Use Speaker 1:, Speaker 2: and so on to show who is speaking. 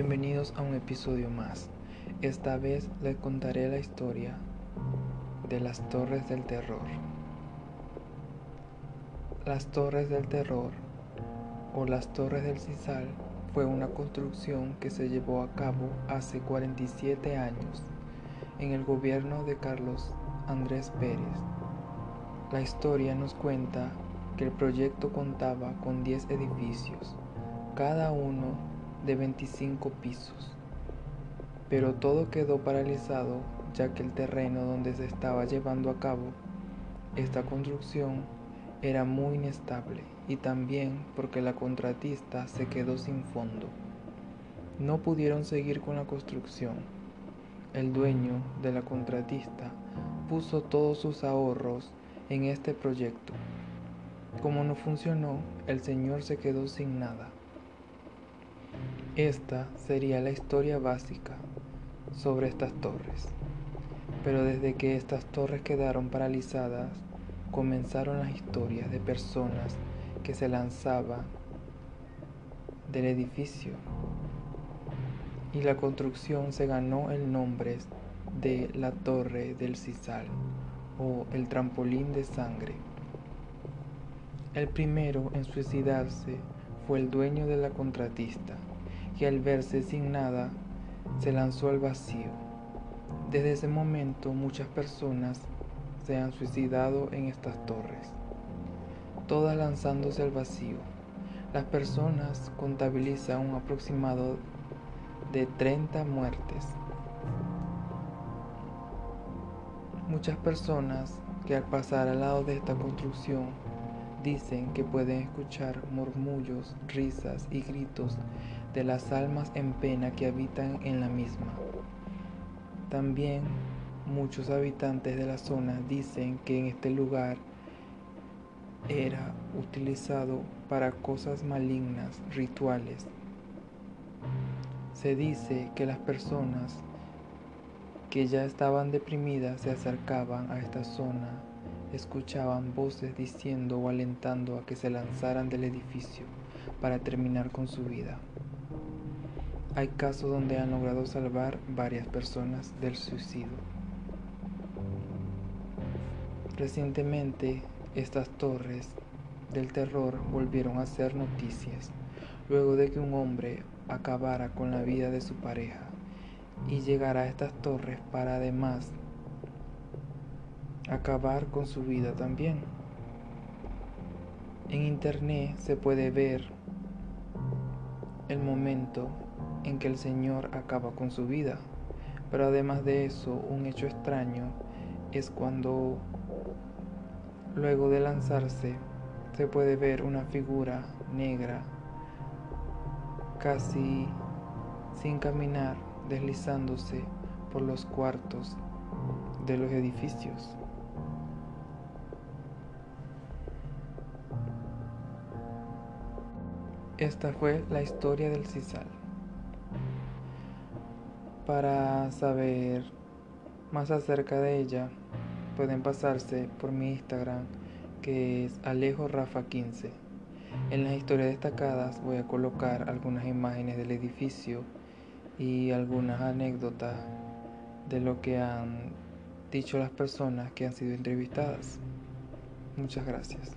Speaker 1: Bienvenidos a un episodio más. Esta vez les contaré la historia de las Torres del Terror. Las Torres del Terror o las Torres del Cisal fue una construcción que se llevó a cabo hace 47 años en el gobierno de Carlos Andrés Pérez. La historia nos cuenta que el proyecto contaba con 10 edificios, cada uno de 25 pisos. Pero todo quedó paralizado ya que el terreno donde se estaba llevando a cabo esta construcción era muy inestable y también porque la contratista se quedó sin fondo. No pudieron seguir con la construcción. El dueño de la contratista puso todos sus ahorros en este proyecto. Como no funcionó, el señor se quedó sin nada. Esta sería la historia básica sobre estas torres. Pero desde que estas torres quedaron paralizadas, comenzaron las historias de personas que se lanzaban del edificio y la construcción se ganó el nombre de la Torre del Cisal o el trampolín de sangre. El primero en suicidarse fue el dueño de la contratista, que al verse sin nada se lanzó al vacío. Desde ese momento muchas personas se han suicidado en estas torres, todas lanzándose al vacío. Las personas contabilizan un aproximado de 30 muertes. Muchas personas que al pasar al lado de esta construcción dicen que pueden escuchar murmullos, risas y gritos de las almas en pena que habitan en la misma. También muchos habitantes de la zona dicen que en este lugar era utilizado para cosas malignas, rituales. Se dice que las personas que ya estaban deprimidas se acercaban a esta zona, escuchaban voces diciendo o alentando a que se lanzaran del edificio para terminar con su vida. Hay casos donde han logrado salvar varias personas del suicidio. Recientemente, estas torres del terror volvieron a ser noticias, luego de que un hombre acabara con la vida de su pareja y llegara a estas torres para además acabar con su vida también. En internet se puede ver el momento en que el Señor acaba con su vida, pero además de eso, un hecho extraño es cuando luego de lanzarse se puede ver una figura negra casi sin caminar deslizándose por los cuartos de los edificios. Esta fue la historia del Cisal. Para saber más acerca de ella, pueden pasarse por mi Instagram, que es AlejoRafa15. En las historias destacadas voy a colocar algunas imágenes del edificio y algunas anécdotas de lo que han dicho las personas que han sido entrevistadas. Muchas gracias.